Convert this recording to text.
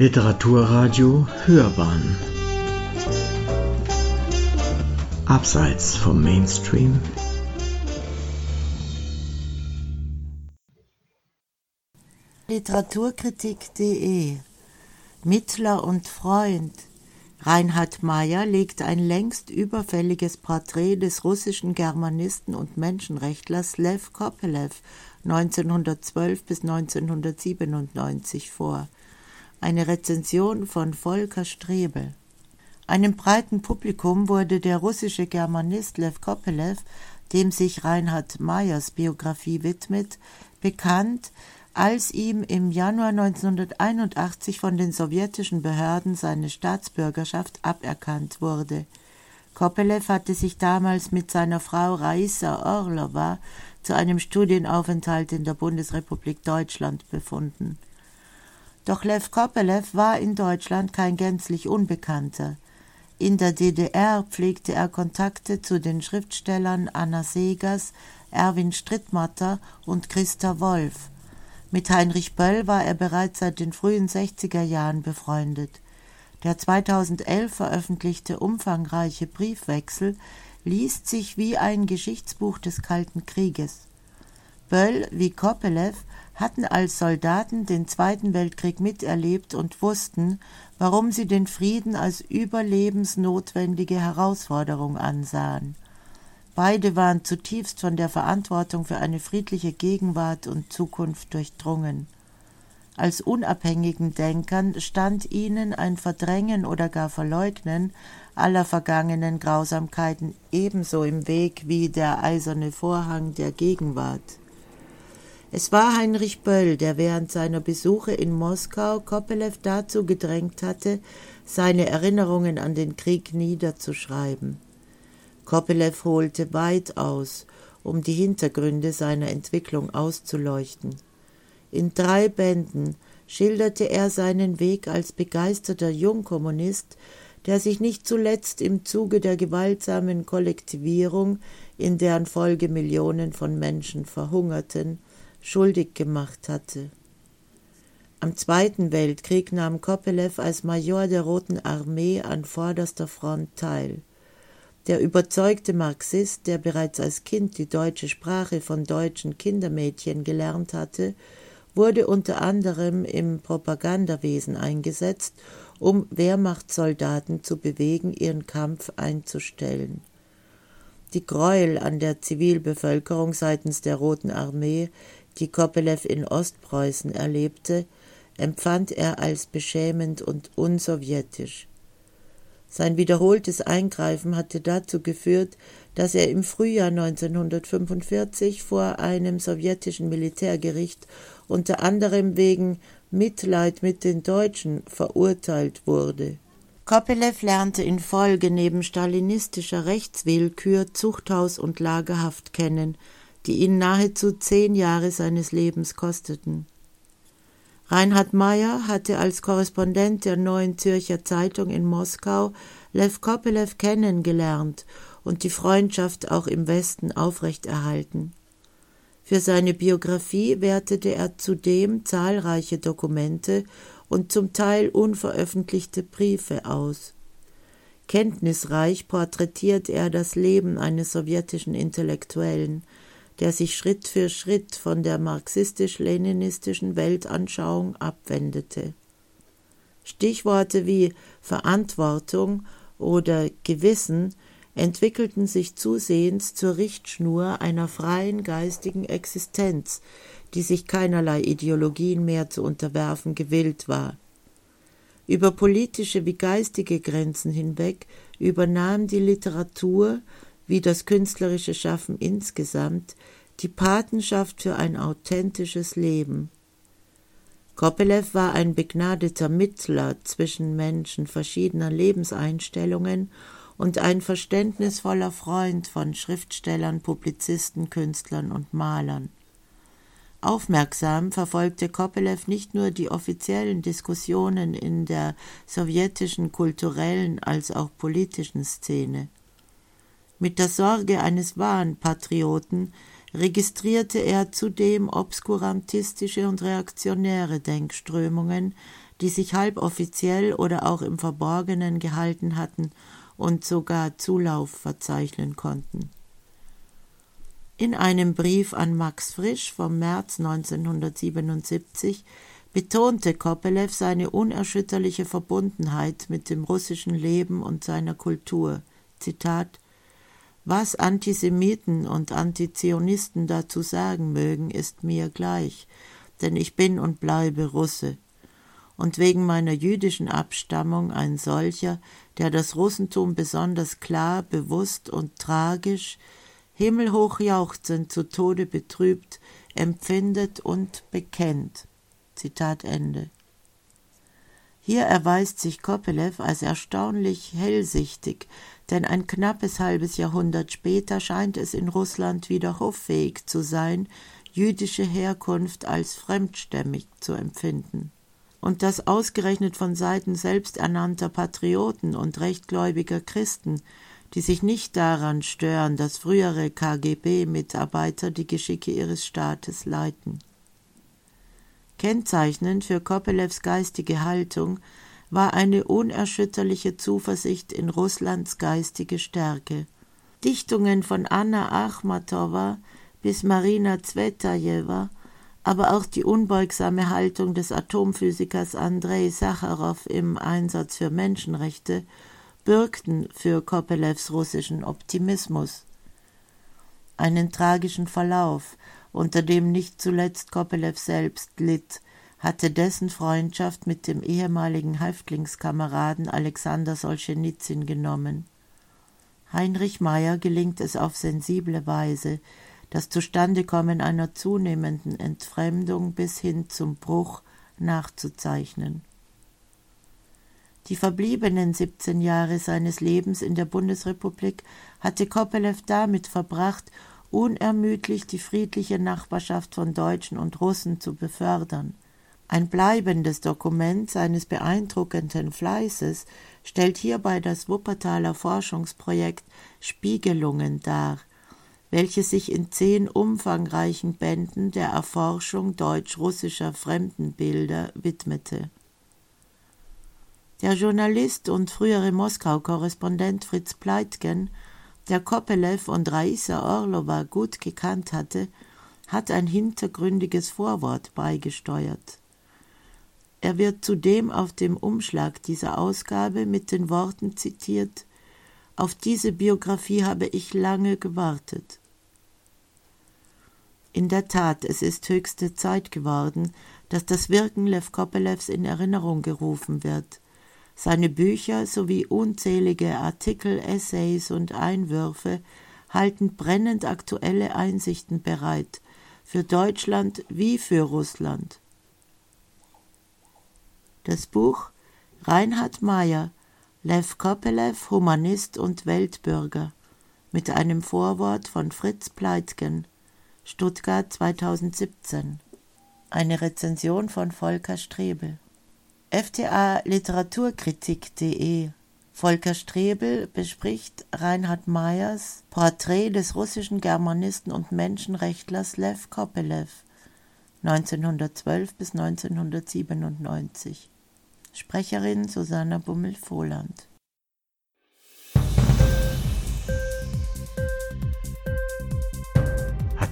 Literaturradio Hörbahn. Abseits vom Mainstream. Literaturkritik.de Mittler und Freund. Reinhard Meyer legt ein längst überfälliges Porträt des russischen Germanisten und Menschenrechtlers Lev Kopelew 1912 bis 1997 vor eine Rezension von Volker Strebel. Einem breiten Publikum wurde der russische Germanist Lev Kopelew, dem sich Reinhard Mayers Biografie widmet, bekannt, als ihm im Januar 1981 von den sowjetischen Behörden seine Staatsbürgerschaft aberkannt wurde. Kopelew hatte sich damals mit seiner Frau Raisa Orlova zu einem Studienaufenthalt in der Bundesrepublik Deutschland befunden. Doch Lev Kopelew war in Deutschland kein gänzlich Unbekannter. In der DDR pflegte er Kontakte zu den Schriftstellern Anna Segers, Erwin Strittmatter und Christa Wolf. Mit Heinrich Böll war er bereits seit den frühen 60er Jahren befreundet. Der 2011 veröffentlichte umfangreiche Briefwechsel liest sich wie ein Geschichtsbuch des Kalten Krieges. Böll wie Kopelew hatten als Soldaten den Zweiten Weltkrieg miterlebt und wussten, warum sie den Frieden als überlebensnotwendige Herausforderung ansahen. Beide waren zutiefst von der Verantwortung für eine friedliche Gegenwart und Zukunft durchdrungen. Als unabhängigen Denkern stand ihnen ein Verdrängen oder gar Verleugnen aller vergangenen Grausamkeiten ebenso im Weg wie der eiserne Vorhang der Gegenwart. Es war Heinrich Böll, der während seiner Besuche in Moskau Kopelew dazu gedrängt hatte, seine Erinnerungen an den Krieg niederzuschreiben. Kopelew holte weit aus, um die Hintergründe seiner Entwicklung auszuleuchten. In drei Bänden schilderte er seinen Weg als begeisterter Jungkommunist, der sich nicht zuletzt im Zuge der gewaltsamen Kollektivierung, in deren Folge Millionen von Menschen verhungerten, schuldig gemacht hatte. Am Zweiten Weltkrieg nahm Kopelew als Major der Roten Armee an vorderster Front teil. Der überzeugte Marxist, der bereits als Kind die deutsche Sprache von deutschen Kindermädchen gelernt hatte, wurde unter anderem im Propagandawesen eingesetzt, um Wehrmachtssoldaten zu bewegen, ihren Kampf einzustellen. Die Gräuel an der Zivilbevölkerung seitens der Roten Armee die Kopelew in Ostpreußen erlebte, empfand er als beschämend und unsowjetisch. Sein wiederholtes Eingreifen hatte dazu geführt, dass er im Frühjahr 1945 vor einem sowjetischen Militärgericht unter anderem wegen Mitleid mit den Deutschen verurteilt wurde. Kopelew lernte in Folge neben stalinistischer Rechtswillkür Zuchthaus und Lagerhaft kennen, die ihn nahezu zehn Jahre seines Lebens kosteten. Reinhard Meyer hatte als Korrespondent der Neuen Zürcher Zeitung in Moskau Lev Kopelew kennengelernt und die Freundschaft auch im Westen aufrechterhalten. Für seine Biografie wertete er zudem zahlreiche Dokumente und zum Teil unveröffentlichte Briefe aus. Kenntnisreich porträtiert er das Leben eines sowjetischen Intellektuellen, der sich Schritt für Schritt von der marxistisch-leninistischen Weltanschauung abwendete. Stichworte wie Verantwortung oder Gewissen entwickelten sich zusehends zur Richtschnur einer freien geistigen Existenz, die sich keinerlei Ideologien mehr zu unterwerfen gewillt war. Über politische wie geistige Grenzen hinweg übernahm die Literatur wie das künstlerische Schaffen insgesamt die Patenschaft für ein authentisches Leben. Kopelew war ein begnadeter Mittler zwischen Menschen verschiedener Lebenseinstellungen und ein verständnisvoller Freund von Schriftstellern, Publizisten, Künstlern und Malern. Aufmerksam verfolgte Kopelew nicht nur die offiziellen Diskussionen in der sowjetischen kulturellen als auch politischen Szene. Mit der Sorge eines wahren Patrioten registrierte er zudem obskurantistische und reaktionäre Denkströmungen, die sich halboffiziell oder auch im Verborgenen gehalten hatten und sogar Zulauf verzeichnen konnten. In einem Brief an Max Frisch vom März 1977 betonte Kopelew seine unerschütterliche Verbundenheit mit dem russischen Leben und seiner Kultur. Zitat Was Antisemiten und Antizionisten dazu sagen mögen, ist mir gleich, denn ich bin und bleibe Russe und wegen meiner jüdischen Abstammung ein solcher, der das Russentum besonders klar, bewusst und tragisch, himmelhoch jauchzend zu Tode betrübt, empfindet und bekennt. Zitat Ende. Hier erweist sich Kopelew als erstaunlich hellsichtig, denn ein knappes halbes Jahrhundert später scheint es in Russland wieder hoffähig zu sein, jüdische Herkunft als fremdstämmig zu empfinden und dass ausgerechnet von Seiten selbsternannter Patrioten und rechtgläubiger Christen, die sich nicht daran stören, dass frühere KGB-Mitarbeiter die Geschicke ihres Staates leiten. Kennzeichnend für Kopelews geistige Haltung war eine unerschütterliche Zuversicht in Russlands geistige Stärke. Dichtungen von Anna Achmatowa bis Marina Zvetajewa aber auch die unbeugsame Haltung des Atomphysikers Andrei Sacharow im Einsatz für Menschenrechte bürgten für Kopelews russischen Optimismus. Einen tragischen Verlauf, unter dem nicht zuletzt Kopelew selbst litt, hatte dessen Freundschaft mit dem ehemaligen Häftlingskameraden Alexander Solschenizyn genommen. Heinrich Meyer gelingt es auf sensible Weise, das Zustandekommen einer zunehmenden Entfremdung bis hin zum Bruch nachzuzeichnen. Die verbliebenen 17 Jahre seines Lebens in der Bundesrepublik hatte Kopelew damit verbracht, unermüdlich die friedliche Nachbarschaft von Deutschen und Russen zu befördern. Ein bleibendes Dokument seines beeindruckenden Fleißes stellt hierbei das Wuppertaler Forschungsprojekt Spiegelungen dar, welches sich in zehn umfangreichen Bänden der Erforschung deutsch-russischer Fremdenbilder widmete. Der Journalist und frühere Moskau-Korrespondent Fritz Pleitgen, der Kopelew und Raisa Orlova gut gekannt hatte, hat ein hintergründiges Vorwort beigesteuert. Er wird zudem auf dem Umschlag dieser Ausgabe mit den Worten zitiert auf diese Biografie habe ich lange gewartet. In der Tat, es ist höchste Zeit geworden, dass das Wirken Lev Kopelews in Erinnerung gerufen wird. Seine Bücher sowie unzählige Artikel, Essays und Einwürfe halten brennend aktuelle Einsichten bereit, für Deutschland wie für Russland. Das Buch Reinhard Mayer Lev Kopelew, Humanist und Weltbürger, mit einem Vorwort von Fritz Pleitgen, Stuttgart 2017. Eine Rezension von Volker Strebel. FTA Literaturkritik.de Volker Strebel bespricht Reinhard Meyers Porträt des russischen Germanisten und Menschenrechtlers Lev Kopelew 1912 bis 1997 Sprecherin Susanna Bummel-Vohland.